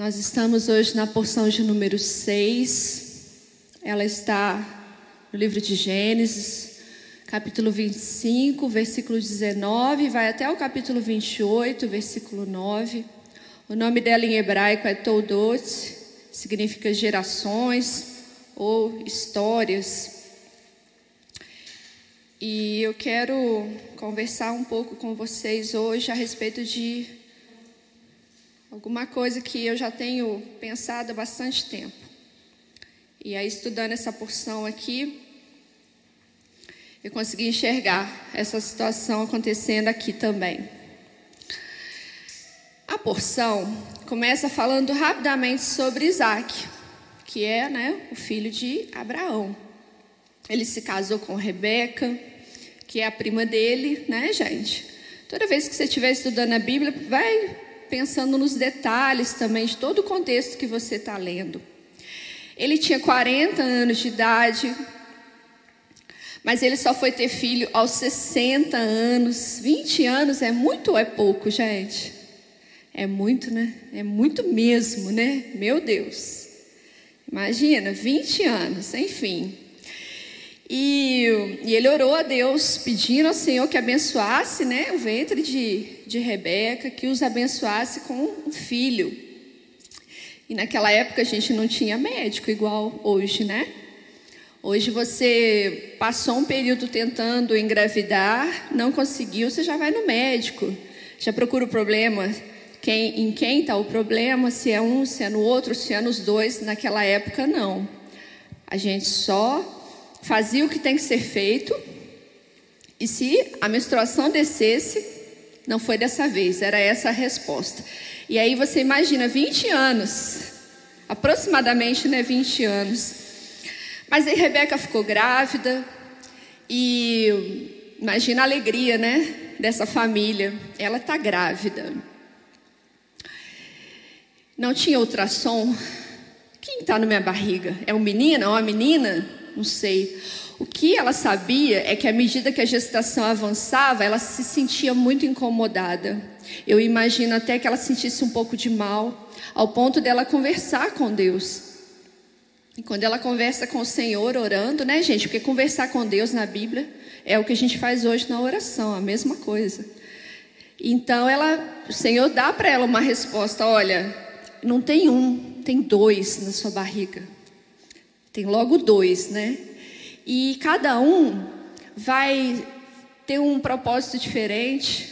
Nós estamos hoje na porção de número 6. Ela está no livro de Gênesis, capítulo 25, versículo 19, vai até o capítulo 28, versículo 9. O nome dela em hebraico é Toldot, significa gerações ou histórias. E eu quero conversar um pouco com vocês hoje a respeito de alguma coisa que eu já tenho pensado há bastante tempo. E aí, estudando essa porção aqui, eu consegui enxergar essa situação acontecendo aqui também. A porção começa falando rapidamente sobre Isaac, que é né, o filho de Abraão. Ele se casou com Rebeca, que é a prima dele, né, gente? Toda vez que você estiver estudando a Bíblia, vai pensando nos detalhes também de todo o contexto que você está lendo. Ele tinha 40 anos de idade, mas ele só foi ter filho aos 60 anos. 20 anos é muito ou é pouco, gente? É muito, né? É muito mesmo, né? Meu Deus. Imagina, 20 anos, enfim. E, e, ele orou a Deus, pedindo ao Senhor que abençoasse né, o ventre de, de Rebeca, que os abençoasse com um filho. E naquela época a gente não tinha médico igual hoje, né? Hoje você passou um período tentando engravidar, não conseguiu, você já vai no médico, já procura o problema, quem, em quem está o problema, se é um, se é no outro, se é nos dois. Naquela época, não. A gente só fazia o que tem que ser feito, e se a menstruação descesse, não foi dessa vez, era essa a resposta. E aí você imagina 20 anos, aproximadamente né, 20 anos. Mas aí Rebeca ficou grávida, e imagina a alegria, né, dessa família. Ela está grávida. Não tinha ultrassom. Quem está na minha barriga? É um menino ou uma menina? não sei. O que ela sabia é que à medida que a gestação avançava, ela se sentia muito incomodada. Eu imagino até que ela sentisse um pouco de mal, ao ponto dela conversar com Deus. E quando ela conversa com o Senhor orando, né, gente? Porque conversar com Deus na Bíblia é o que a gente faz hoje na oração, a mesma coisa. Então ela, o Senhor dá para ela uma resposta: olha, não tem um, tem dois na sua barriga. Tem logo dois, né? E cada um vai ter um propósito diferente.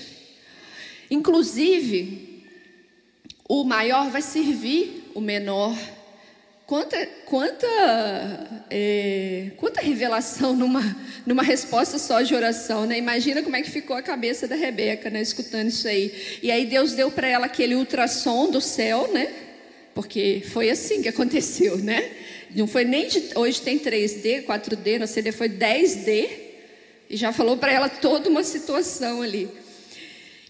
Inclusive, o maior vai servir o menor. Quanta, quanta, é, quanta revelação numa, numa resposta só de oração, né? Imagina como é que ficou a cabeça da Rebeca, né? Escutando isso aí. E aí Deus deu para ela aquele ultrassom do céu, né? Porque foi assim que aconteceu, né? Não foi nem de. Hoje tem 3D, 4D, na CD foi 10D. E já falou para ela toda uma situação ali.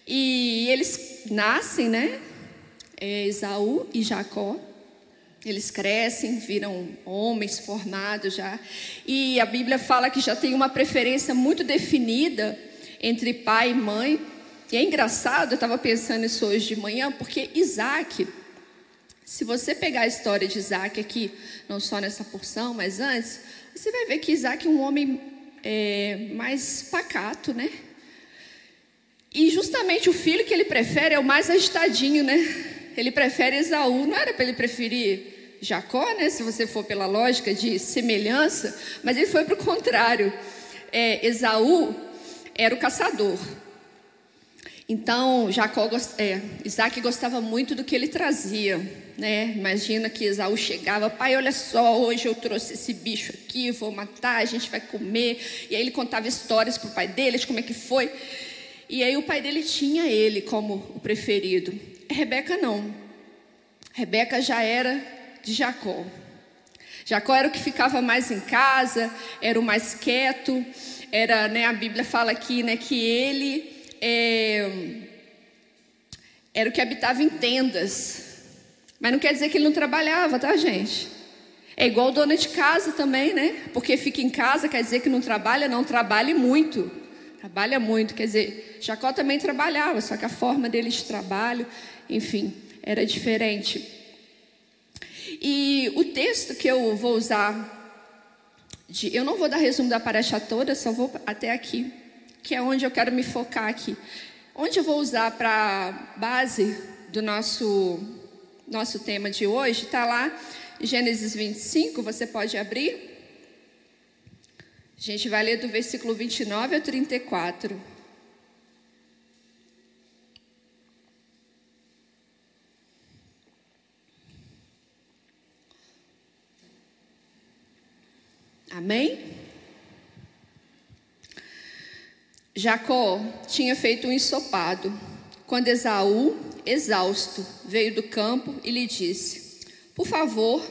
E eles nascem, né? É, Esaú e Jacó. Eles crescem, viram homens formados já. E a Bíblia fala que já tem uma preferência muito definida entre pai e mãe. E é engraçado, eu estava pensando isso hoje de manhã, porque Isaac se você pegar a história de Isaac aqui, não só nessa porção, mas antes, você vai ver que Isaac é um homem é, mais pacato, né? E justamente o filho que ele prefere é o mais agitadinho, né? Ele prefere Esaú. Não era para ele preferir Jacó, né? Se você for pela lógica de semelhança, mas ele foi para o contrário. É, Esaú era o caçador. Então, Jacó, é, Isaac gostava muito do que ele trazia, né? Imagina que Esaú chegava, pai, olha só, hoje eu trouxe esse bicho aqui, vou matar, a gente vai comer. E aí ele contava histórias para o pai dele, de como é que foi. E aí o pai dele tinha ele como o preferido. Rebeca não. Rebeca já era de Jacó. Jacó era o que ficava mais em casa, era o mais quieto, era, né, a Bíblia fala aqui, né, que ele é, era o que habitava em tendas. Mas não quer dizer que ele não trabalhava, tá, gente? É igual dona de casa também, né? Porque fica em casa, quer dizer que não trabalha, não trabalhe muito. Trabalha muito, quer dizer, Jacó também trabalhava, só que a forma dele de trabalho, enfim, era diferente. E o texto que eu vou usar, de, eu não vou dar resumo da paraxá toda, só vou até aqui, que é onde eu quero me focar aqui. Onde eu vou usar para base do nosso, nosso tema de hoje, está lá Gênesis 25, você pode abrir. A gente vai ler do versículo 29 ao 34. Amém? Jacó tinha feito um ensopado quando Esaú, exausto, veio do campo e lhe disse: Por favor,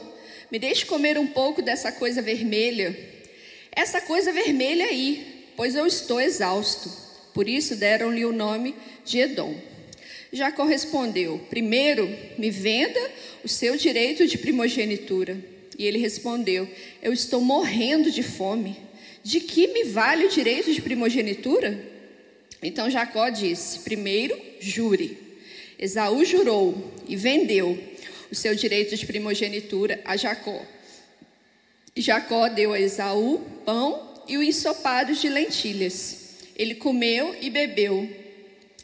me deixe comer um pouco dessa coisa vermelha. Essa coisa vermelha aí, pois eu estou exausto. Por isso deram-lhe o nome de Edom. Jacó respondeu: Primeiro, me venda o seu direito de primogenitura. E ele respondeu: Eu estou morrendo de fome. De que me vale o direito de primogenitura? Então Jacó disse: Primeiro, jure. Esaú jurou e vendeu o seu direito de primogenitura a Jacó. Jacó deu a Esaú pão e o ensopado de lentilhas. Ele comeu e bebeu.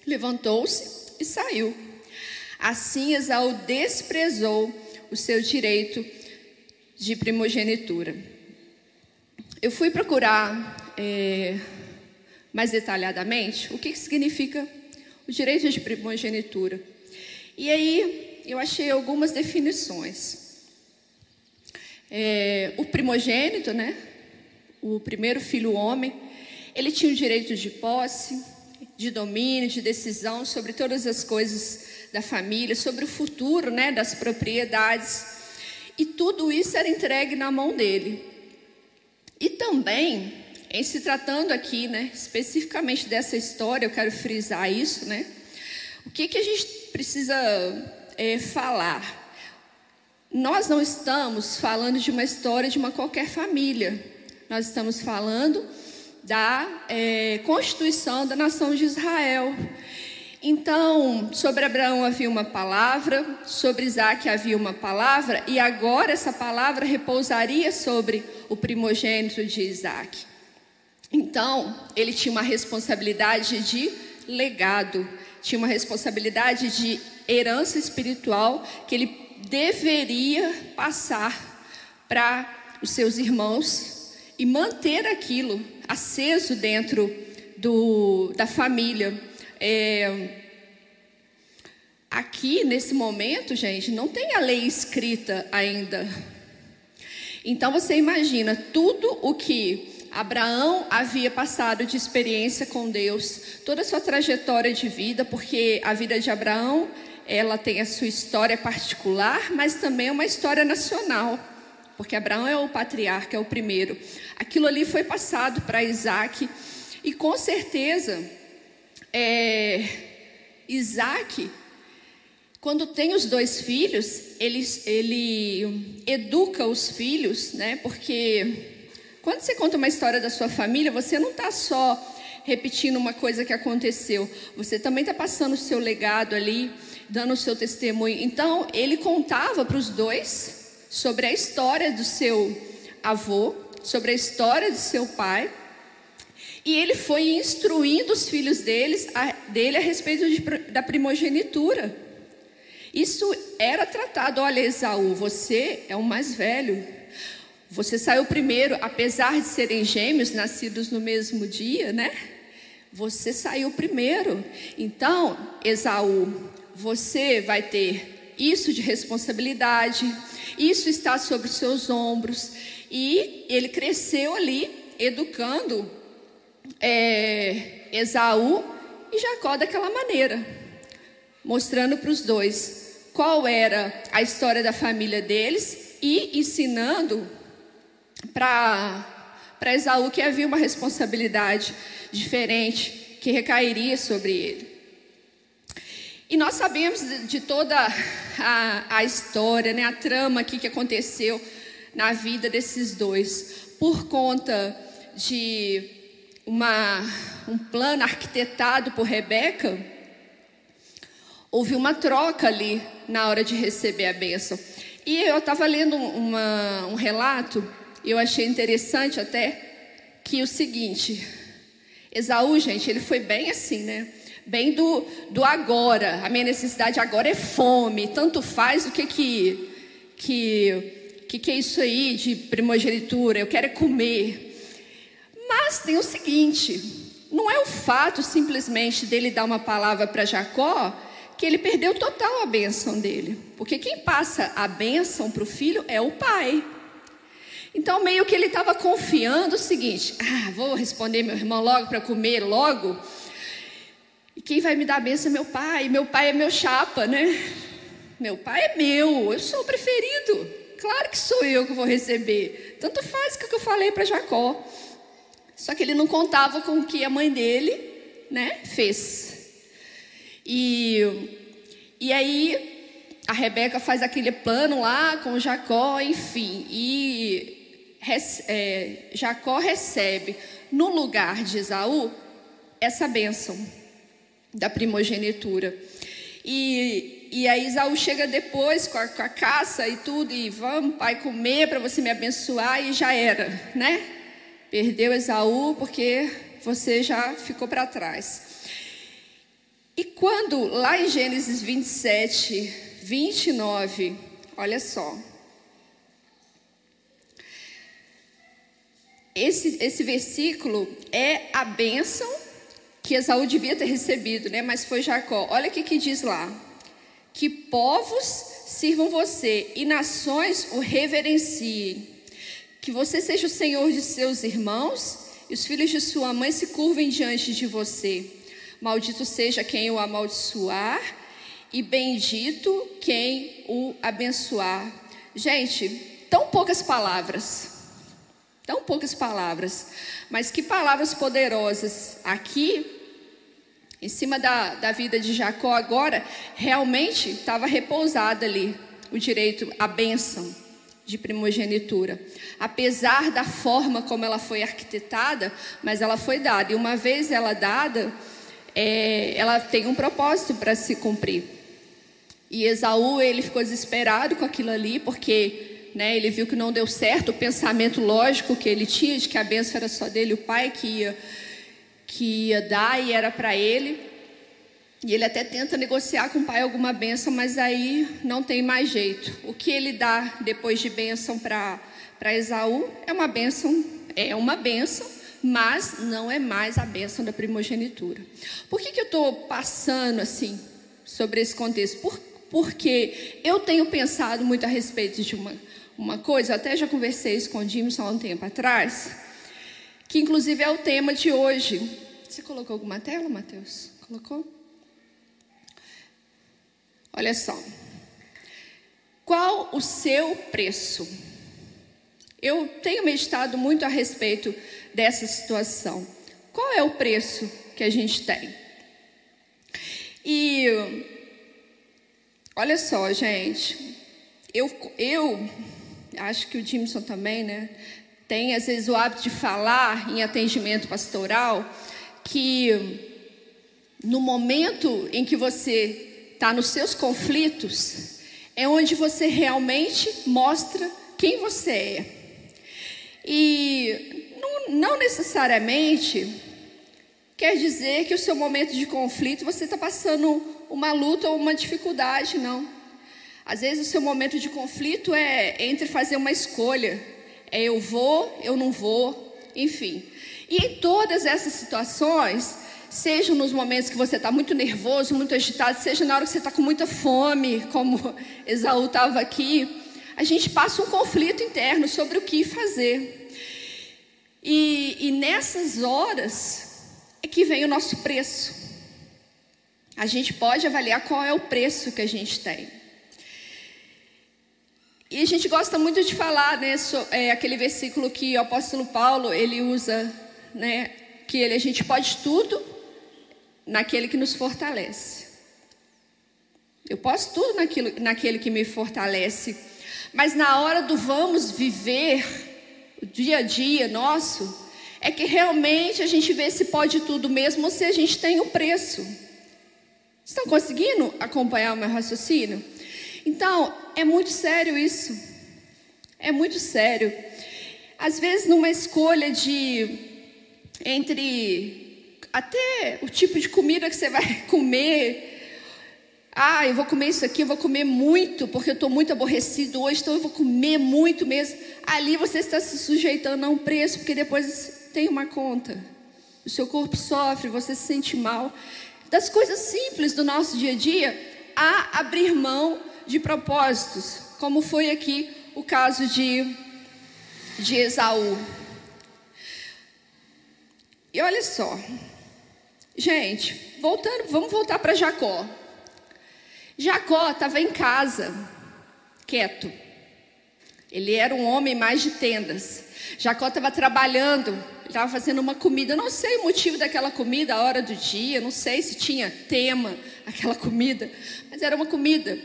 Levantou-se e saiu. Assim Esaú desprezou o seu direito de primogenitura. Eu fui procurar é, mais detalhadamente o que, que significa o direito de primogenitura. E aí eu achei algumas definições. É, o primogênito, né? O primeiro filho homem, ele tinha o direito de posse, de domínio, de decisão sobre todas as coisas da família, sobre o futuro, né? Das propriedades. E tudo isso era entregue na mão dele. E também, em se tratando aqui, né, especificamente dessa história, eu quero frisar isso, né? O que, que a gente precisa é, falar? Nós não estamos falando de uma história de uma qualquer família. Nós estamos falando da é, constituição da nação de Israel. Então, sobre Abraão havia uma palavra, sobre Isaac havia uma palavra, e agora essa palavra repousaria sobre o primogênito de Isaac. Então, ele tinha uma responsabilidade de legado, tinha uma responsabilidade de herança espiritual que ele deveria passar para os seus irmãos e manter aquilo aceso dentro do, da família. É, aqui, nesse momento, gente, não tem a lei escrita ainda. Então você imagina tudo o que Abraão havia passado de experiência com Deus, toda a sua trajetória de vida, porque a vida de Abraão, ela tem a sua história particular, mas também é uma história nacional, porque Abraão é o patriarca, é o primeiro. Aquilo ali foi passado para Isaac, e com certeza é, Isaac, quando tem os dois filhos, ele, ele educa os filhos, né? Porque quando você conta uma história da sua família, você não está só repetindo uma coisa que aconteceu, você também está passando o seu legado ali, dando o seu testemunho. Então, ele contava para os dois sobre a história do seu avô, sobre a história do seu pai e ele foi instruindo os filhos deles, a, dele a respeito de, da primogenitura. Isso era tratado, olha, Esaú, você é o mais velho. Você saiu primeiro, apesar de serem gêmeos, nascidos no mesmo dia, né? Você saiu primeiro. Então, Esaú, você vai ter isso de responsabilidade, isso está sobre os seus ombros. E ele cresceu ali, educando é, Esaú e Jacó daquela maneira, mostrando para os dois qual era a história da família deles e ensinando para Esaú que havia uma responsabilidade diferente que recairia sobre ele. E nós sabemos de, toda a, a história, né, a trama aqui que aconteceu na vida desses dois, por conta de uma, um plano arquitetado por Rebeca, houve uma troca ali na hora de receber a bênção. E eu estava lendo uma, um relato, eu achei interessante até, que o seguinte, Esaú, gente, ele foi bem assim, né? Bem do, do agora. A minha necessidade agora é fome. Tanto faz o que que, que, que, que é isso aí de primogenitura. Eu quero é comer. Mas tem o seguinte: não é o fato simplesmente dele dar uma palavra para Jacó que ele perdeu total a bênção dele. Porque quem passa a bênção para o filho é o pai. Então, meio que ele estava confiando o seguinte: ah, vou responder meu irmão logo para comer logo. E quem vai me dar a bênção é meu pai. Meu pai é meu chapa, né? Meu pai é meu, eu sou o preferido. Claro que sou eu que vou receber. Tanto faz o que eu falei para Jacó. Só que ele não contava com o que a mãe dele, né, fez. E, e aí a Rebeca faz aquele plano lá com Jacó, enfim. E é, Jacó recebe no lugar de Esaú essa bênção da primogenitura. E, e aí Isaú chega depois com a, com a, caça e tudo, e vamos, pai, comer para você me abençoar, e já era, né? Perdeu Esaú porque você já ficou para trás. E quando, lá em Gênesis 27, 29, olha só. Esse, esse versículo é a bênção que Esaú devia ter recebido, né? Mas foi Jacó. Olha o que, que diz lá: que povos sirvam você e nações o reverenciem, que você seja o senhor de seus irmãos e os filhos de sua mãe se curvem diante de você. Maldito seja quem o amaldiçoar e bendito quem o abençoar. Gente, tão poucas palavras. Tão poucas palavras, mas que palavras poderosas aqui em cima da, da vida de Jacó agora, realmente estava repousada ali o direito, a bênção de primogenitura. Apesar da forma como ela foi arquitetada, mas ela foi dada. E uma vez ela dada, é, ela tem um propósito para se cumprir. E Esaú, ele ficou desesperado com aquilo ali, porque né, ele viu que não deu certo o pensamento lógico que ele tinha, de que a bênção era só dele, o pai que ia que ia dar e era para ele. E ele até tenta negociar com o pai alguma benção, mas aí não tem mais jeito. O que ele dá depois de bênção para Esaú é uma bênção, é uma bênção, mas não é mais a bênção da primogenitura. Por que, que eu estou passando assim sobre esse contexto? Por, porque eu tenho pensado muito a respeito de uma, uma coisa, até já conversei isso com o Jimson há um tempo atrás, que inclusive é o tema de hoje. Você colocou alguma tela, Mateus? Colocou? Olha só. Qual o seu preço? Eu tenho meditado muito a respeito dessa situação. Qual é o preço que a gente tem? E olha só, gente, eu, eu acho que o Jimson também, né? tem às vezes o hábito de falar em atendimento pastoral que no momento em que você está nos seus conflitos, é onde você realmente mostra quem você é. E não, necessariamente quer dizer que o seu momento de conflito você está passando uma luta ou uma dificuldade, não. Às vezes o seu momento de conflito é entre fazer uma escolha é eu vou, eu não vou, enfim. E em todas essas situações, seja nos momentos que você está muito nervoso, muito agitado, seja na hora que você está com muita fome, como Esaú estava aqui, a gente passa um conflito interno sobre o que fazer. E, e nessas horas é que vem o nosso preço. A gente pode avaliar qual é o preço que a gente tem. E a gente gosta muito de falar, né, so, é, aquele versículo que o apóstolo Paulo ele usa, né, que ele, a gente pode tudo naquele que nos fortalece. Eu posso tudo naquilo, naquele que me fortalece, mas na hora do vamos viver dia a dia nosso, é que realmente a gente vê se pode tudo mesmo ou se a gente tem um preço. Estão conseguindo acompanhar o meu raciocínio? Então, é muito sério isso. É muito sério. Às vezes, numa escolha de entre até o tipo de comida que você vai comer. Ah, eu vou comer isso aqui, eu vou comer muito, porque eu estou muito aborrecido hoje, então eu vou comer muito mesmo. Ali você está se sujeitando a um preço, porque depois tem uma conta. O seu corpo sofre, você se sente mal. Das coisas simples do nosso dia a dia, a abrir mão de propósitos, como foi aqui o caso de, de Esaú. E olha só, gente, voltando, vamos voltar para Jacó. Jacó estava em casa, quieto. Ele era um homem mais de tendas. Jacó estava trabalhando, estava fazendo uma comida. Eu não sei o motivo daquela comida, a hora do dia, não sei se tinha tema aquela comida, mas era uma comida.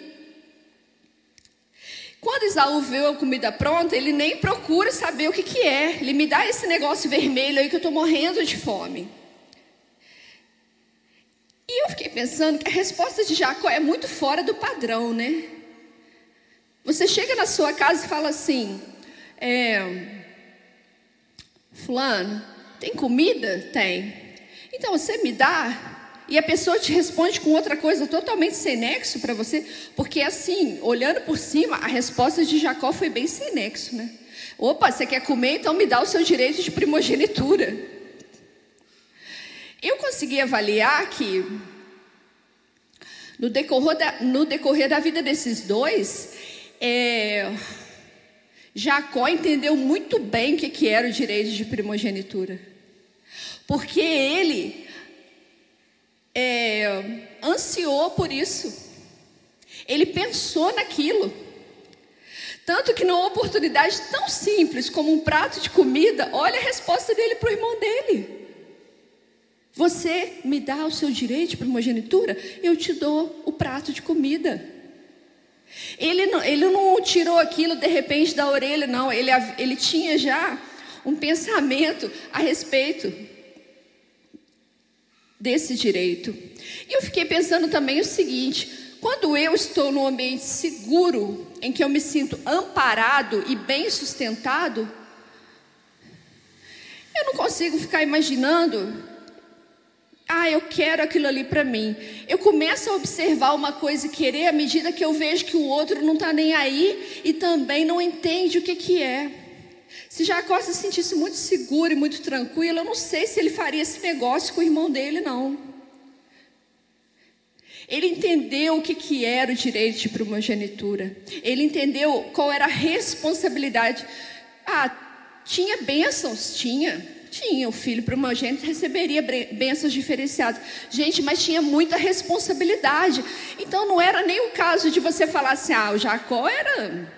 Quando Isaú vê a comida pronta, ele nem procura saber o que, que é. Ele me dá esse negócio vermelho aí que eu estou morrendo de fome. E eu fiquei pensando que a resposta de Jacó é muito fora do padrão, né? Você chega na sua casa e fala assim: é, Fulano, tem comida? Tem. Então você me dá e a pessoa te responde com outra coisa totalmente sem nexo para você, porque assim, olhando por cima, a resposta de Jacó foi bem sem nexo, né? Opa, você quer comer, então me dá o seu direito de primogenitura. Consegui avaliar que no decorrer da, no decorrer da vida desses dois, é, Jacó entendeu muito bem o que, que era o direito de primogenitura. Porque ele é, ansiou por isso. Ele pensou naquilo. Tanto que numa oportunidade tão simples como um prato de comida, olha a resposta dele para o irmão dele. Você me dá o seu direito de primogenitura? Eu te dou o prato de comida. Ele não, ele não tirou aquilo de repente da orelha, não. Ele, ele tinha já um pensamento a respeito desse direito. E eu fiquei pensando também o seguinte: quando eu estou num ambiente seguro, em que eu me sinto amparado e bem sustentado, eu não consigo ficar imaginando, ah, eu quero aquilo ali para mim. Eu começo a observar uma coisa e querer à medida que eu vejo que o outro não está nem aí e também não entende o que, que é. Se Jacó se sentisse muito seguro e muito tranquilo, eu não sei se ele faria esse negócio com o irmão dele, não. Ele entendeu o que, que era o direito de primogenitura. Ele entendeu qual era a responsabilidade. Ah, tinha bênçãos? Tinha. Tinha. O filho primogênito receberia bênçãos diferenciadas. Gente, mas tinha muita responsabilidade. Então não era nem o caso de você falar assim: ah, o Jacó era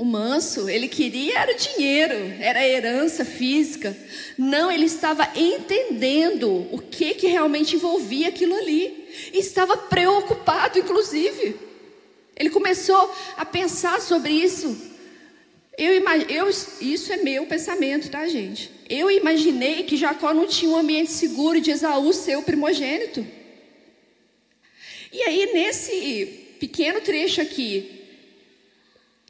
o manso, ele queria era dinheiro, era herança física. Não, ele estava entendendo o que, que realmente envolvia aquilo ali. E estava preocupado, inclusive. Ele começou a pensar sobre isso. Eu, eu, isso é meu pensamento, tá, gente? Eu imaginei que Jacó não tinha um ambiente seguro de Esaú ser o primogênito. E aí, nesse pequeno trecho aqui,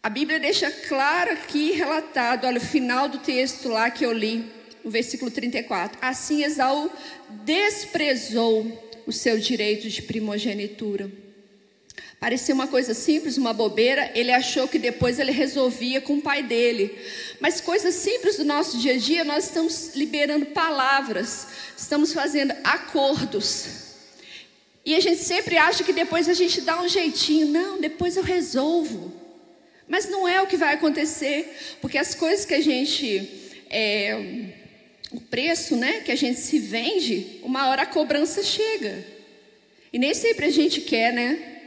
a Bíblia deixa claro aqui relatado, olha o final do texto lá que eu li, no versículo 34. Assim Esaú desprezou o seu direito de primogenitura. Parecia uma coisa simples, uma bobeira. Ele achou que depois ele resolvia com o pai dele. Mas coisas simples do nosso dia a dia, nós estamos liberando palavras, estamos fazendo acordos. E a gente sempre acha que depois a gente dá um jeitinho. Não, depois eu resolvo. Mas não é o que vai acontecer, porque as coisas que a gente. É, o preço né, que a gente se vende, uma hora a cobrança chega. E nem sempre a gente quer, né?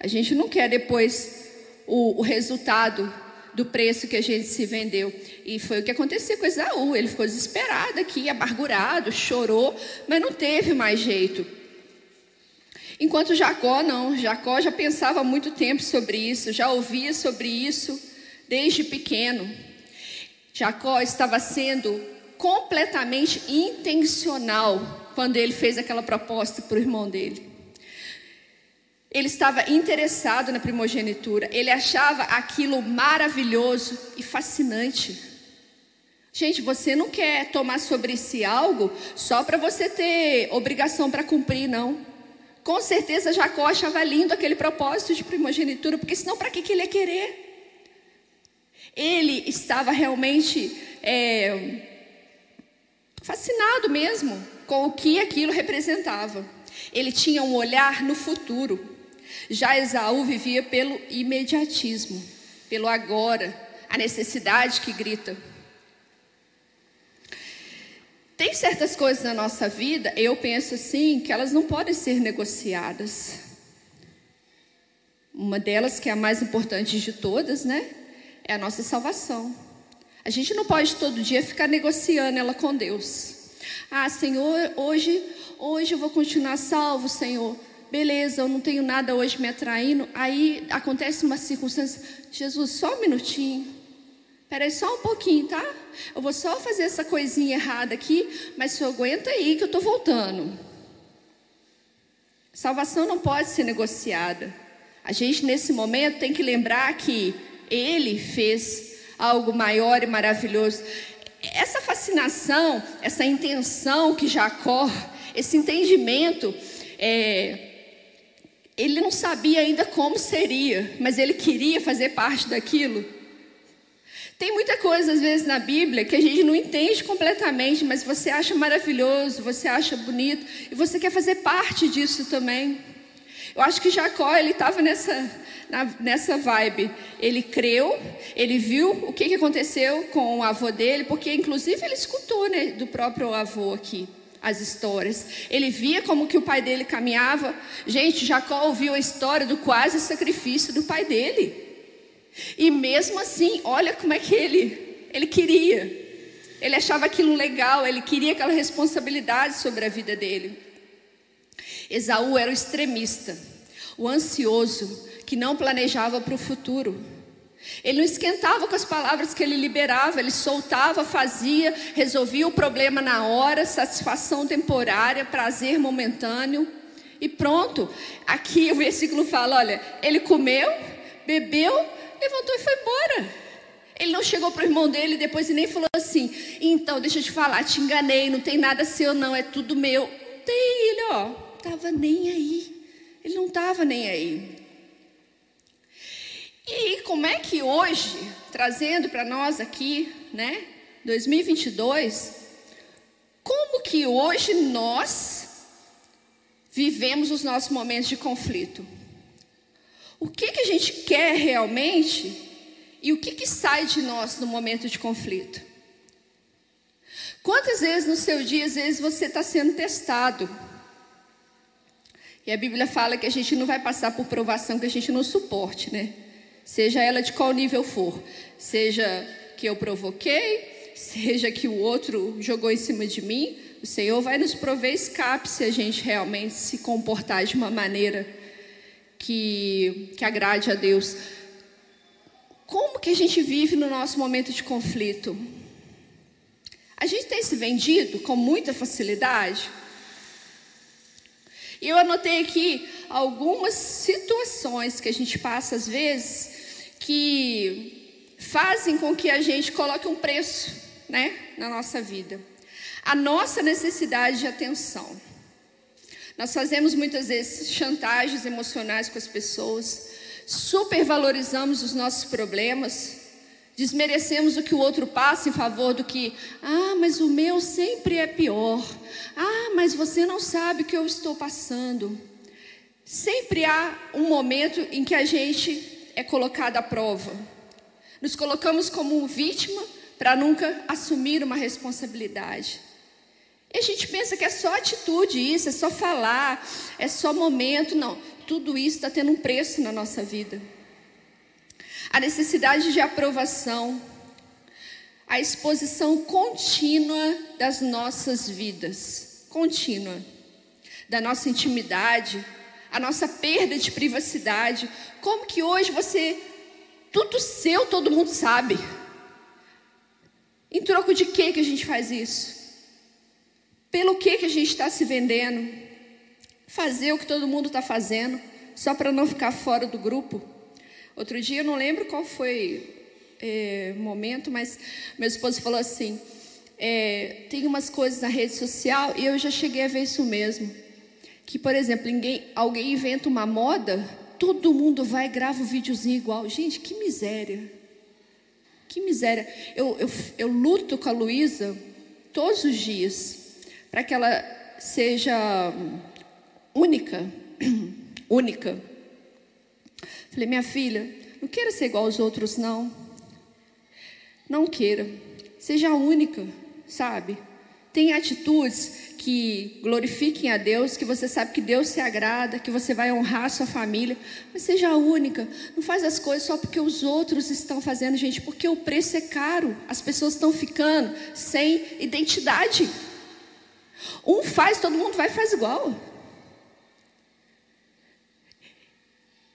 A gente não quer depois o, o resultado do preço que a gente se vendeu. E foi o que aconteceu com Esaú. Ele ficou desesperado aqui, amargurado, chorou, mas não teve mais jeito. Enquanto Jacó não, Jacó já pensava há muito tempo sobre isso, já ouvia sobre isso desde pequeno. Jacó estava sendo completamente intencional quando ele fez aquela proposta para o irmão dele. Ele estava interessado na primogenitura, ele achava aquilo maravilhoso e fascinante. Gente, você não quer tomar sobre si algo só para você ter obrigação para cumprir, não. Com certeza Jacó achava lindo aquele propósito de primogenitura, porque senão para que, que ele ia querer? Ele estava realmente é, fascinado mesmo com o que aquilo representava. Ele tinha um olhar no futuro. Já Esaú vivia pelo imediatismo, pelo agora, a necessidade que grita. Tem certas coisas na nossa vida, eu penso assim, que elas não podem ser negociadas. Uma delas, que é a mais importante de todas, né? É a nossa salvação. A gente não pode todo dia ficar negociando ela com Deus. Ah, Senhor, hoje, hoje eu vou continuar salvo, Senhor. Beleza, eu não tenho nada hoje me atraindo. Aí acontece uma circunstância. Jesus, só um minutinho. Peraí, só um pouquinho, tá? Eu vou só fazer essa coisinha errada aqui, mas você aguenta aí que eu estou voltando. Salvação não pode ser negociada. A gente, nesse momento, tem que lembrar que Ele fez algo maior e maravilhoso. Essa fascinação, essa intenção que Jacó, esse entendimento, é, ele não sabia ainda como seria, mas ele queria fazer parte daquilo. Tem muita coisa, às vezes, na Bíblia que a gente não entende completamente, mas você acha maravilhoso, você acha bonito, e você quer fazer parte disso também. Eu acho que Jacó, ele estava nessa, nessa vibe. Ele creu, ele viu o que, que aconteceu com o avô dele, porque, inclusive, ele escutou né, do próprio avô aqui as histórias. Ele via como que o pai dele caminhava. Gente, Jacó ouviu a história do quase sacrifício do pai dele. E mesmo assim, olha como é que ele, ele queria. Ele achava aquilo legal, ele queria aquela responsabilidade sobre a vida dele. Esaú era o extremista, o ansioso, que não planejava para o futuro. Ele não esquentava com as palavras que ele liberava, ele soltava, fazia, resolvia o problema na hora, satisfação temporária, prazer momentâneo. E pronto. Aqui o versículo fala: olha, ele comeu, bebeu, levantou e foi embora. Ele não chegou para o irmão dele depois e nem falou assim: então, deixa eu te falar, te enganei, não tem nada seu, não, é tudo meu. Não tem, ele, ó, estava nem aí. Ele não estava nem aí. E como é que hoje, trazendo para nós aqui, né, 2022, como que hoje nós vivemos os nossos momentos de conflito? O que, que a gente quer realmente e o que, que sai de nós no momento de conflito? Quantas vezes no seu dia, às vezes você está sendo testado? E a Bíblia fala que a gente não vai passar por provação que a gente não suporte, né? Seja ela de qual nível for. Seja que eu provoquei, seja que o outro jogou em cima de mim, o Senhor vai nos prover escape se a gente realmente se comportar de uma maneira que, que agrade a Deus. Como que a gente vive no nosso momento de conflito? A gente tem se vendido com muita facilidade? E eu anotei aqui algumas situações que a gente passa às vezes que fazem com que a gente coloque um preço, né, na nossa vida. A nossa necessidade de atenção. Nós fazemos muitas vezes chantagens emocionais com as pessoas, supervalorizamos os nossos problemas, desmerecemos o que o outro passa em favor do que, ah, mas o meu sempre é pior. Ah, mas você não sabe o que eu estou passando. Sempre há um momento em que a gente é colocado à prova. Nos colocamos como vítima para nunca assumir uma responsabilidade. E a gente pensa que é só atitude isso, é só falar, é só momento. Não, tudo isso está tendo um preço na nossa vida. A necessidade de aprovação, a exposição contínua das nossas vidas, contínua, da nossa intimidade, a nossa perda de privacidade. Como que hoje você, tudo seu, todo mundo sabe? Em troco de que que a gente faz isso? Pelo que, que a gente está se vendendo? Fazer o que todo mundo está fazendo, só para não ficar fora do grupo. Outro dia, eu não lembro qual foi é, momento, mas meu esposo falou assim: é, tem umas coisas na rede social e eu já cheguei a ver isso mesmo. Que, por exemplo, ninguém, alguém inventa uma moda, todo mundo vai e grava um videozinho igual. Gente, que miséria. Que miséria. Eu, eu, eu luto com a Luísa todos os dias para que ela seja única. única. Falei, minha filha, não queira ser igual aos outros, não. Não queira. Seja única, sabe? Tenha atitudes que glorifiquem a Deus, que você sabe que Deus se agrada, que você vai honrar a sua família, mas seja única. Não faz as coisas só porque os outros estão fazendo, gente, porque o preço é caro. As pessoas estão ficando sem identidade. Um faz, todo mundo vai e faz igual.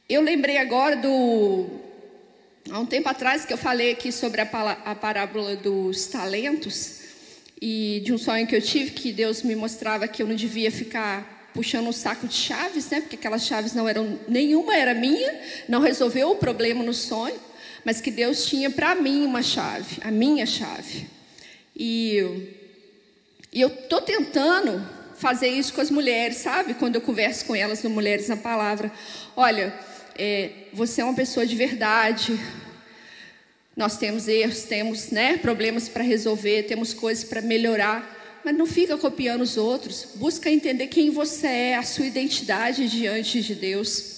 Eu lembrei agora do. Há um tempo atrás que eu falei aqui sobre a parábola dos talentos e de um sonho que eu tive que Deus me mostrava que eu não devia ficar puxando um saco de chaves, né? Porque aquelas chaves não eram nenhuma era minha, não resolveu o problema no sonho, mas que Deus tinha para mim uma chave, a minha chave. E, e eu tô tentando fazer isso com as mulheres, sabe? Quando eu converso com elas no Mulheres na Palavra, olha, é, você é uma pessoa de verdade. Nós temos erros, temos né, problemas para resolver, temos coisas para melhorar, mas não fica copiando os outros. Busca entender quem você é, a sua identidade diante de Deus.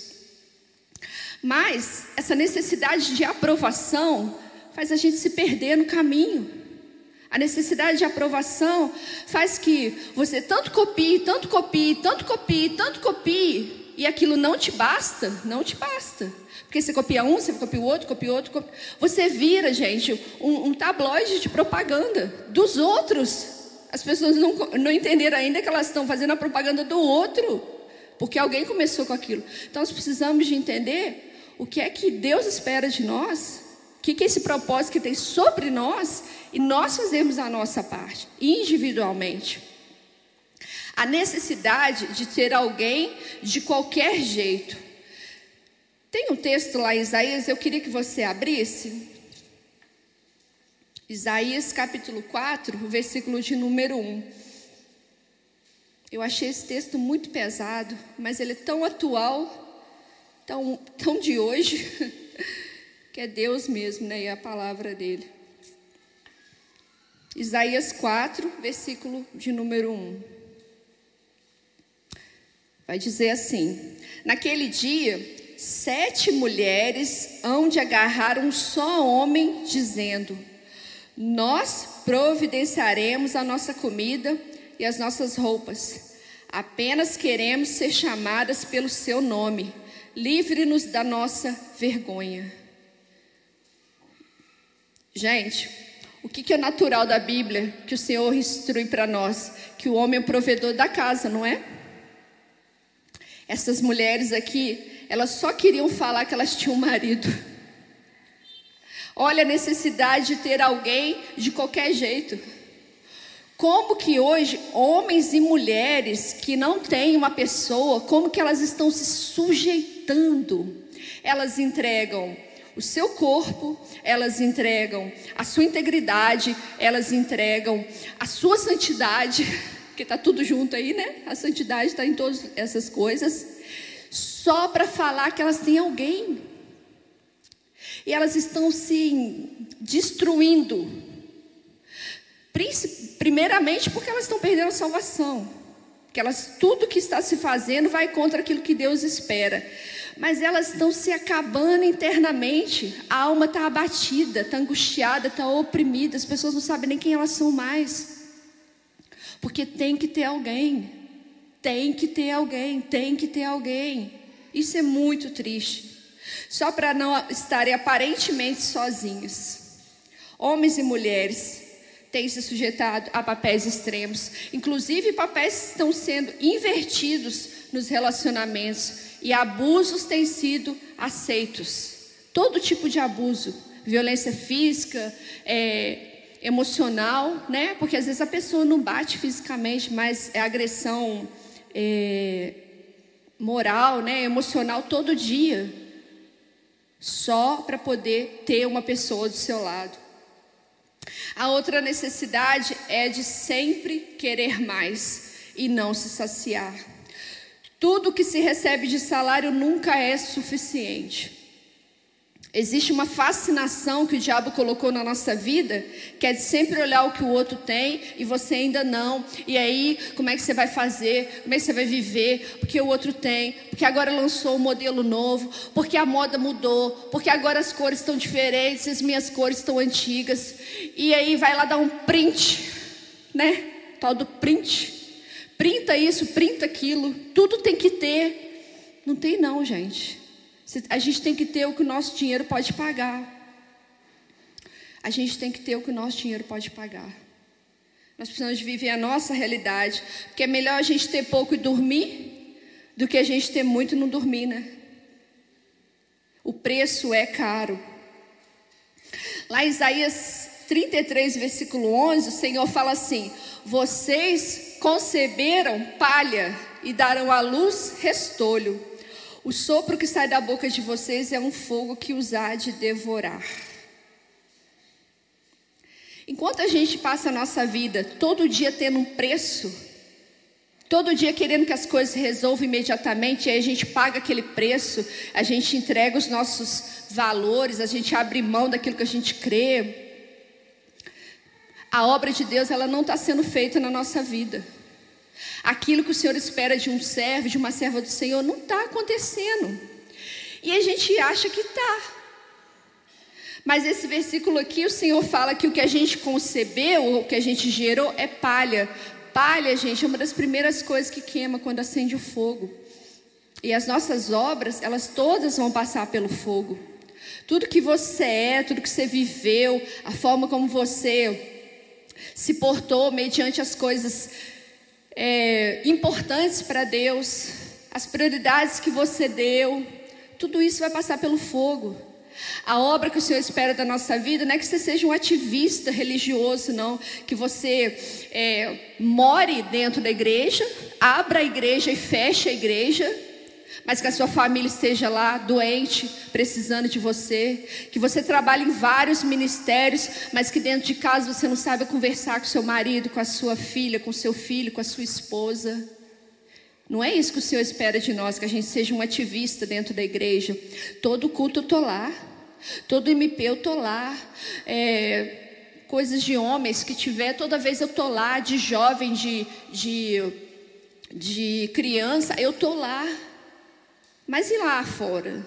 Mas essa necessidade de aprovação faz a gente se perder no caminho. A necessidade de aprovação faz que você tanto copie, tanto copie, tanto copie, tanto copie, e aquilo não te basta, não te basta. Porque você copia um, você copia o outro, copia o outro. Copia... Você vira, gente, um, um tabloide de propaganda dos outros. As pessoas não, não entenderam ainda que elas estão fazendo a propaganda do outro. Porque alguém começou com aquilo. Então nós precisamos de entender o que é que Deus espera de nós. O que é esse propósito que tem sobre nós. E nós fazemos a nossa parte, individualmente. A necessidade de ter alguém de qualquer jeito. Tem um texto lá em Isaías, eu queria que você abrisse. Isaías capítulo 4, versículo de número 1. Eu achei esse texto muito pesado, mas ele é tão atual, tão, tão de hoje, que é Deus mesmo, né? E a palavra dele. Isaías 4, versículo de número 1. Vai dizer assim: Naquele dia, sete mulheres hão de agarrar um só homem, dizendo: Nós providenciaremos a nossa comida e as nossas roupas. Apenas queremos ser chamadas pelo seu nome. Livre-nos da nossa vergonha. Gente, o que é natural da Bíblia que o Senhor instrui para nós? Que o homem é o provedor da casa, não é? Essas mulheres aqui, elas só queriam falar que elas tinham um marido. Olha a necessidade de ter alguém de qualquer jeito. Como que hoje homens e mulheres que não têm uma pessoa, como que elas estão se sujeitando? Elas entregam o seu corpo, elas entregam a sua integridade, elas entregam a sua santidade porque está tudo junto aí, né? A santidade está em todas essas coisas, só para falar que elas têm alguém. E elas estão se destruindo. Primeiramente porque elas estão perdendo a salvação. Que elas, tudo que está se fazendo vai contra aquilo que Deus espera. Mas elas estão se acabando internamente. A alma está abatida, está angustiada, está oprimida. As pessoas não sabem nem quem elas são mais. Porque tem que ter alguém. Tem que ter alguém, tem que ter alguém. Isso é muito triste. Só para não estarem aparentemente sozinhos. Homens e mulheres têm se sujeitado a papéis extremos. Inclusive, papéis estão sendo invertidos nos relacionamentos. E abusos têm sido aceitos. Todo tipo de abuso. Violência física, é, emocional, né? Porque às vezes a pessoa não bate fisicamente, mas é agressão é, moral, né, emocional todo dia, só para poder ter uma pessoa do seu lado. A outra necessidade é de sempre querer mais e não se saciar. Tudo que se recebe de salário nunca é suficiente. Existe uma fascinação que o diabo colocou na nossa vida, que é de sempre olhar o que o outro tem e você ainda não. E aí, como é que você vai fazer? Como é que você vai viver? Porque o outro tem, porque agora lançou um modelo novo, porque a moda mudou, porque agora as cores estão diferentes, as minhas cores estão antigas. E aí vai lá dar um print, né? Tal do print. Printa isso, printa aquilo, tudo tem que ter. Não tem não, gente. A gente tem que ter o que o nosso dinheiro pode pagar. A gente tem que ter o que o nosso dinheiro pode pagar. Nós precisamos viver a nossa realidade. Porque é melhor a gente ter pouco e dormir do que a gente ter muito e não dormir, né? O preço é caro. Lá em Isaías 33, versículo 11, o Senhor fala assim: Vocês conceberam palha e darão à luz restolho. O sopro que sai da boca de vocês é um fogo que os há de devorar. Enquanto a gente passa a nossa vida todo dia tendo um preço, todo dia querendo que as coisas resolvam imediatamente, aí a gente paga aquele preço, a gente entrega os nossos valores, a gente abre mão daquilo que a gente crê. A obra de Deus ela não está sendo feita na nossa vida. Aquilo que o Senhor espera de um servo, de uma serva do Senhor, não está acontecendo. E a gente acha que está. Mas esse versículo aqui, o Senhor fala que o que a gente concebeu, o que a gente gerou, é palha. Palha, gente, é uma das primeiras coisas que queima quando acende o fogo. E as nossas obras, elas todas vão passar pelo fogo. Tudo que você é, tudo que você viveu, a forma como você se portou mediante as coisas é, importantes para Deus, as prioridades que você deu, tudo isso vai passar pelo fogo. A obra que o Senhor espera da nossa vida não é que você seja um ativista religioso, não. Que você é, more dentro da igreja, abra a igreja e feche a igreja, mas que a sua família esteja lá doente, precisando de você, que você trabalhe em vários ministérios, mas que dentro de casa você não sabe conversar com seu marido, com a sua filha, com seu filho, com a sua esposa. Não é isso que o Senhor espera de nós, que a gente seja um ativista dentro da igreja. Todo culto eu tô lá, todo MP eu tô lá. É, coisas de homens que tiver, toda vez eu tô lá, de jovem, de, de, de criança, eu tô lá. Mas e lá fora?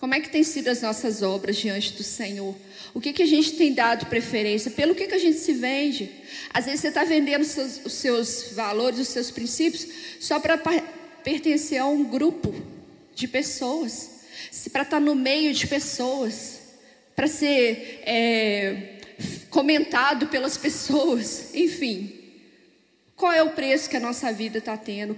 Como é que tem sido as nossas obras diante do Senhor? O que, que a gente tem dado preferência? Pelo que, que a gente se vende? Às vezes você está vendendo os seus, os seus, valores, os seus princípios, só para pertencer a um grupo de pessoas, para estar tá no meio de pessoas, para ser é, comentado pelas pessoas, enfim. Qual é o preço que a nossa vida está tendo?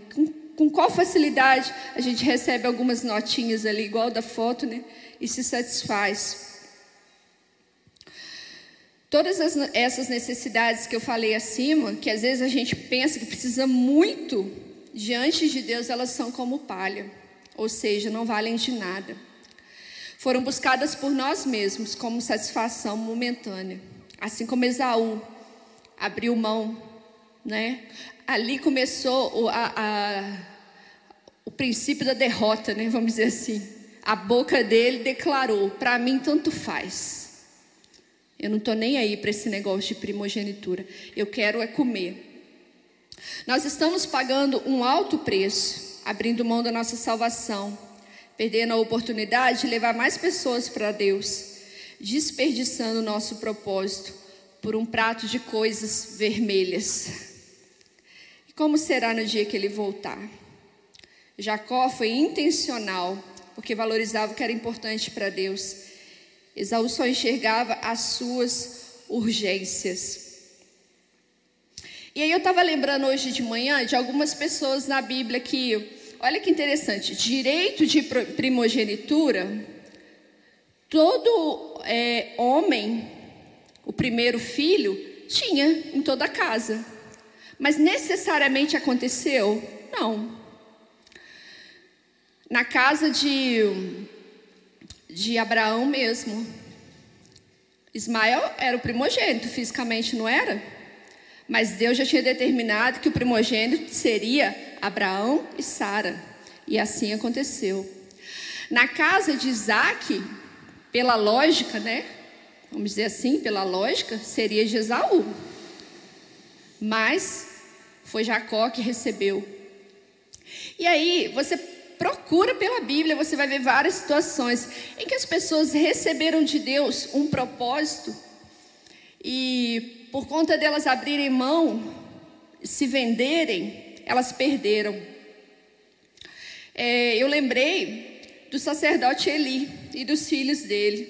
Qual facilidade a gente recebe algumas notinhas ali, igual da foto, né? E se satisfaz. Todas as, essas necessidades que eu falei acima, que às vezes a gente pensa que precisa muito, diante de Deus elas são como palha, ou seja, não valem de nada. Foram buscadas por nós mesmos como satisfação momentânea, assim como Esaú abriu mão, né? ali começou a, a, o princípio da derrota, né? Vamos dizer assim. A boca dele declarou: para mim tanto faz. Eu não estou nem aí para esse negócio de primogenitura. Eu quero é comer. Nós estamos pagando um alto preço, abrindo mão da nossa salvação, perdendo a oportunidade de levar mais pessoas para Deus, desperdiçando o nosso propósito por um prato de coisas vermelhas. Como será no dia que ele voltar? Jacó foi intencional, porque valorizava o que era importante para Deus. Esaú só enxergava as suas urgências. E aí eu estava lembrando hoje de manhã de algumas pessoas na Bíblia que, olha que interessante, direito de primogenitura, todo é, homem, o primeiro filho, tinha em toda a casa. Mas necessariamente aconteceu? Não. Na casa de, de Abraão mesmo. Ismael era o primogênito, fisicamente não era? Mas Deus já tinha determinado que o primogênito seria Abraão e Sara. E assim aconteceu. Na casa de Isaac, pela lógica, né? Vamos dizer assim, pela lógica, seria de Esaú. Mas foi Jacó que recebeu. E aí, você procura pela Bíblia, você vai ver várias situações em que as pessoas receberam de Deus um propósito e por conta delas abrirem mão, se venderem, elas perderam. É, eu lembrei do sacerdote Eli e dos filhos dele.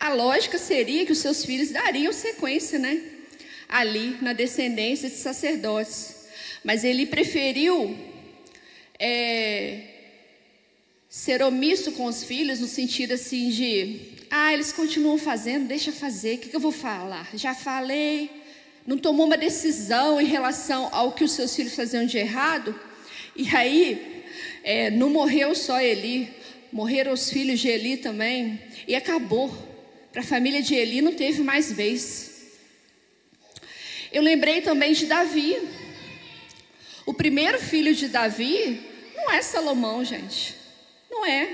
A lógica seria que os seus filhos dariam sequência, né? Ali, na descendência de sacerdotes. Mas ele preferiu é, ser omisso com os filhos, no sentido assim de: ah, eles continuam fazendo, deixa fazer, o que, que eu vou falar? Já falei, não tomou uma decisão em relação ao que os seus filhos faziam de errado. E aí, é, não morreu só Eli, morreram os filhos de Eli também, e acabou. Para a família de Eli não teve mais vez. Eu lembrei também de Davi. O primeiro filho de Davi não é Salomão, gente. Não é.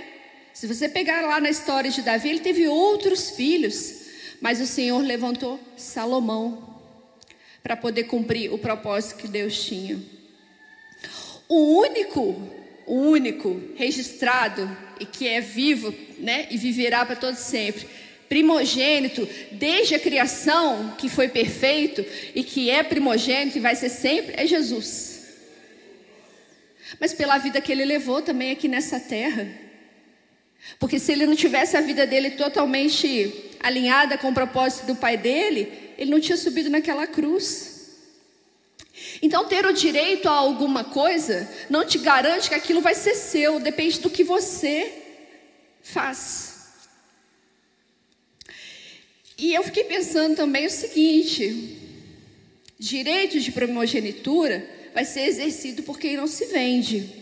Se você pegar lá na história de Davi, ele teve outros filhos, mas o Senhor levantou Salomão para poder cumprir o propósito que Deus tinha. O único, o único registrado e que é vivo, né, e viverá para todo sempre, primogênito desde a criação, que foi perfeito e que é primogênito e vai ser sempre, é Jesus. Mas pela vida que ele levou também aqui nessa terra. Porque se ele não tivesse a vida dele totalmente alinhada com o propósito do pai dele, ele não tinha subido naquela cruz. Então, ter o direito a alguma coisa não te garante que aquilo vai ser seu, depende do que você faz. E eu fiquei pensando também o seguinte: direito de primogenitura vai ser exercido por quem não se vende.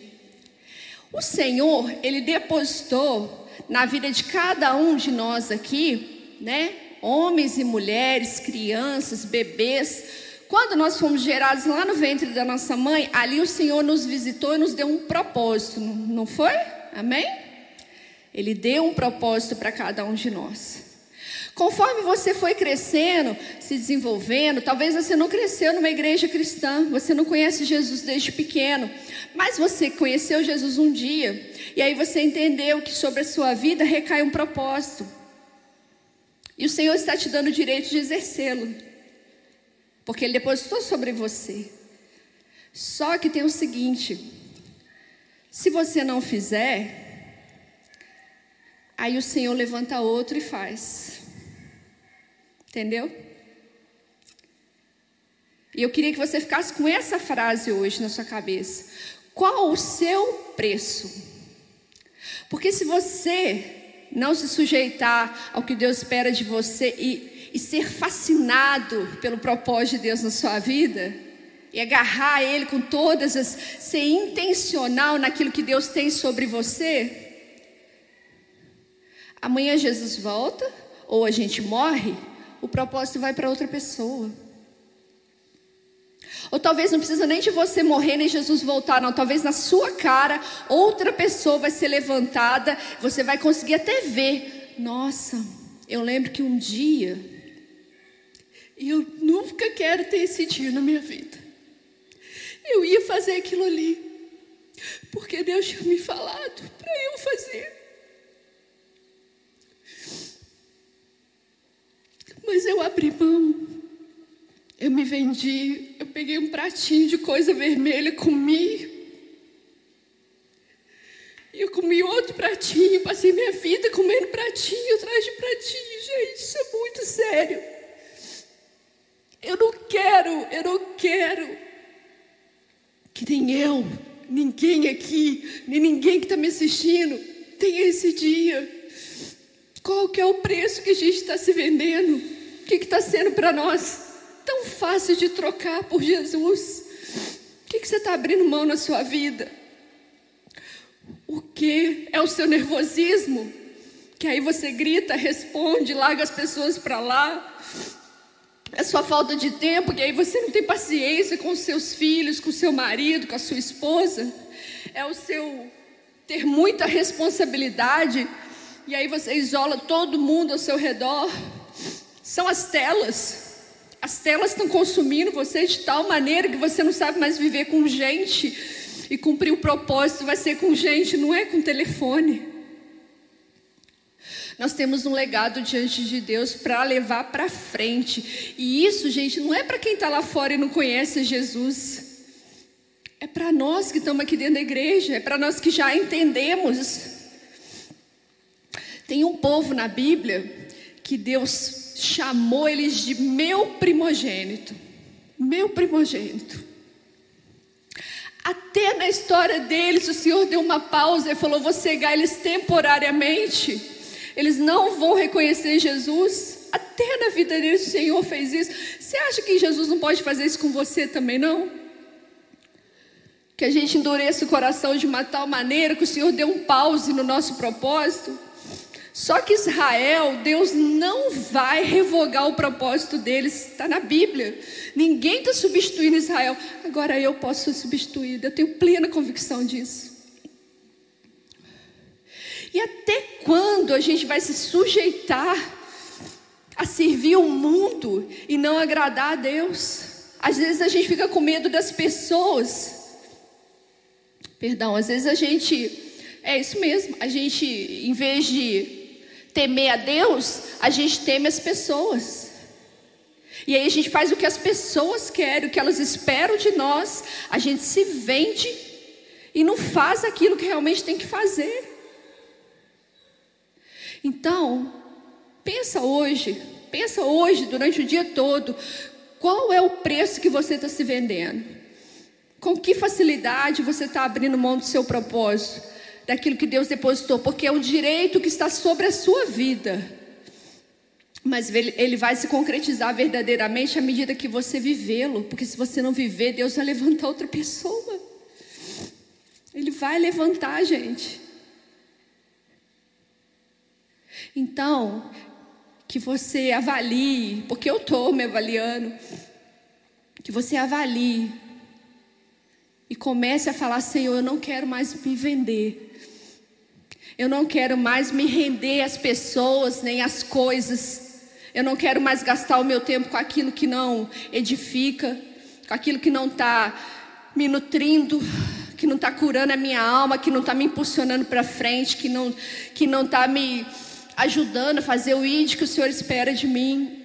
O Senhor, Ele depositou na vida de cada um de nós aqui, né? Homens e mulheres, crianças, bebês. Quando nós fomos gerados lá no ventre da nossa mãe, ali o Senhor nos visitou e nos deu um propósito, não foi? Amém? Ele deu um propósito para cada um de nós. Conforme você foi crescendo, se desenvolvendo, talvez você não cresceu numa igreja cristã, você não conhece Jesus desde pequeno, mas você conheceu Jesus um dia, e aí você entendeu que sobre a sua vida recai um propósito. E o Senhor está te dando o direito de exercê-lo, porque Ele depositou sobre você. Só que tem o seguinte: se você não fizer, aí o Senhor levanta outro e faz. Entendeu? E eu queria que você ficasse com essa frase hoje na sua cabeça. Qual o seu preço? Porque se você não se sujeitar ao que Deus espera de você e, e ser fascinado pelo propósito de Deus na sua vida, e agarrar Ele com todas as. ser intencional naquilo que Deus tem sobre você, amanhã Jesus volta, ou a gente morre, o propósito vai para outra pessoa. Ou talvez não precisa nem de você morrer, nem Jesus voltar, não. Talvez na sua cara outra pessoa vai ser levantada, você vai conseguir até ver. Nossa, eu lembro que um dia, e eu nunca quero ter esse dia na minha vida. Eu ia fazer aquilo ali, porque Deus tinha me falado para eu fazer. Mas eu abri mão. Eu me vendi. Eu peguei um pratinho de coisa vermelha, comi. E eu comi outro pratinho, passei minha vida comendo pratinho atrás de pratinho. Gente, isso é muito sério. Eu não quero, eu não quero que nem eu, ninguém aqui, nem ninguém que está me assistindo tenha esse dia. Qual que é o preço que a gente está se vendendo? Que está sendo para nós tão fácil de trocar por Jesus? O que, que você está abrindo mão na sua vida? O porque é o seu nervosismo, que aí você grita, responde, larga as pessoas para lá. É sua falta de tempo, que aí você não tem paciência com os seus filhos, com o seu marido, com a sua esposa. É o seu ter muita responsabilidade, e aí você isola todo mundo ao seu redor. São as telas. As telas estão consumindo você de tal maneira que você não sabe mais viver com gente. E cumprir o propósito vai ser com gente, não é com telefone. Nós temos um legado diante de Deus para levar para frente. E isso, gente, não é para quem está lá fora e não conhece Jesus. É para nós que estamos aqui dentro da igreja, é para nós que já entendemos. Tem um povo na Bíblia que Deus chamou eles de meu primogênito. Meu primogênito. Até na história deles, o Senhor deu uma pausa e falou: Vou cegar eles temporariamente. Eles não vão reconhecer Jesus. Até na vida deles, o Senhor fez isso. Você acha que Jesus não pode fazer isso com você também, não? Que a gente endureça o coração de uma tal maneira que o Senhor dê um pause no nosso propósito. Só que Israel, Deus não vai revogar o propósito deles, está na Bíblia. Ninguém está substituindo Israel. Agora eu posso ser substituído, eu tenho plena convicção disso. E até quando a gente vai se sujeitar a servir o mundo e não agradar a Deus? Às vezes a gente fica com medo das pessoas. Perdão, às vezes a gente. É isso mesmo, a gente, em vez de temer a Deus, a gente teme as pessoas. E aí a gente faz o que as pessoas querem, o que elas esperam de nós, a gente se vende e não faz aquilo que realmente tem que fazer. Então, pensa hoje, pensa hoje, durante o dia todo, qual é o preço que você está se vendendo? Com que facilidade você está abrindo mão do seu propósito? Daquilo que Deus depositou, porque é um direito que está sobre a sua vida. Mas ele vai se concretizar verdadeiramente à medida que você vivê-lo, porque se você não viver, Deus vai levantar outra pessoa. Ele vai levantar, gente. Então, que você avalie, porque eu estou me avaliando, que você avalie e comece a falar: Senhor, eu não quero mais me vender. Eu não quero mais me render às pessoas nem às coisas. Eu não quero mais gastar o meu tempo com aquilo que não edifica, com aquilo que não está me nutrindo, que não está curando a minha alma, que não está me impulsionando para frente, que não que não está me ajudando a fazer o id que o Senhor espera de mim.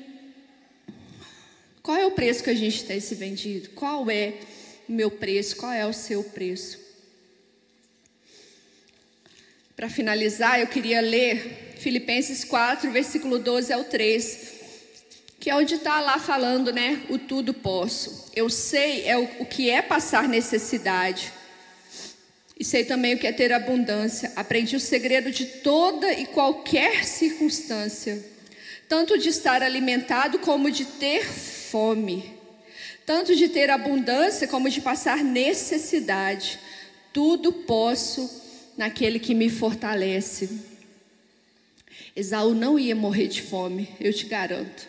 Qual é o preço que a gente tem se vendido? Qual é o meu preço? Qual é o seu preço? Para finalizar, eu queria ler Filipenses 4, versículo 12 ao 3, que é onde está lá falando, né? O tudo posso. Eu sei é o, o que é passar necessidade. E sei também o que é ter abundância. Aprendi o segredo de toda e qualquer circunstância, tanto de estar alimentado como de ter fome, tanto de ter abundância como de passar necessidade. Tudo posso naquele que me fortalece. Esaú não ia morrer de fome, eu te garanto.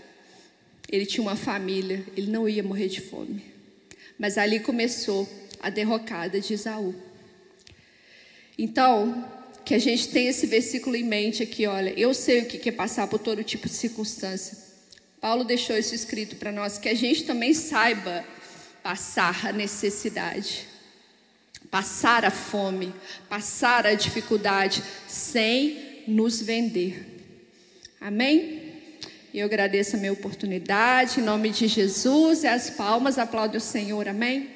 Ele tinha uma família, ele não ia morrer de fome. Mas ali começou a derrocada de Esaú. Então, que a gente tenha esse versículo em mente aqui, olha, eu sei o que é passar por todo tipo de circunstância. Paulo deixou isso escrito para nós, que a gente também saiba passar a necessidade passar a fome, passar a dificuldade, sem nos vender. Amém? Eu agradeço a minha oportunidade, em nome de Jesus, e as palmas aplaudem o Senhor, amém?